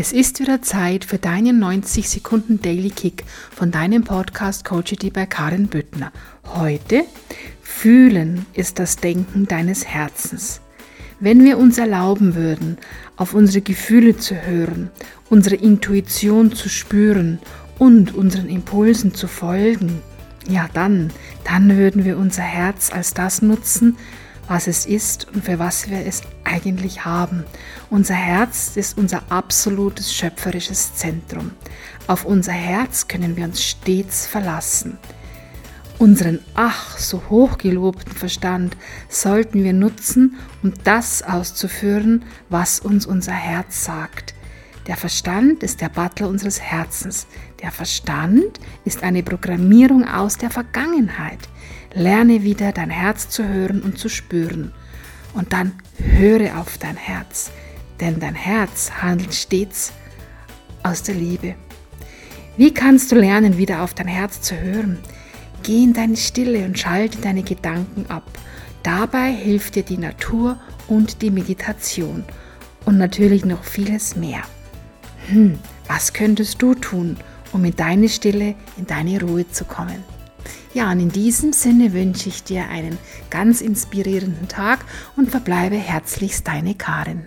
Es ist wieder Zeit für deinen 90 Sekunden Daily Kick von deinem Podcast Coachity bei Karin Büttner. Heute Fühlen ist das Denken deines Herzens. Wenn wir uns erlauben würden, auf unsere Gefühle zu hören, unsere Intuition zu spüren und unseren Impulsen zu folgen, ja dann, dann würden wir unser Herz als das nutzen, was es ist und für was wir es eigentlich haben. Unser Herz ist unser absolutes schöpferisches Zentrum. Auf unser Herz können wir uns stets verlassen. Unseren ach so hochgelobten Verstand sollten wir nutzen, um das auszuführen, was uns unser Herz sagt. Der Verstand ist der Butler unseres Herzens. Der Verstand ist eine Programmierung aus der Vergangenheit. Lerne wieder dein Herz zu hören und zu spüren. Und dann höre auf dein Herz, denn dein Herz handelt stets aus der Liebe. Wie kannst du lernen, wieder auf dein Herz zu hören? Geh in deine Stille und schalte deine Gedanken ab. Dabei hilft dir die Natur und die Meditation und natürlich noch vieles mehr. Hm, was könntest du tun, um in deine Stille, in deine Ruhe zu kommen? Ja, und in diesem Sinne wünsche ich dir einen ganz inspirierenden Tag und verbleibe herzlichst deine Karin.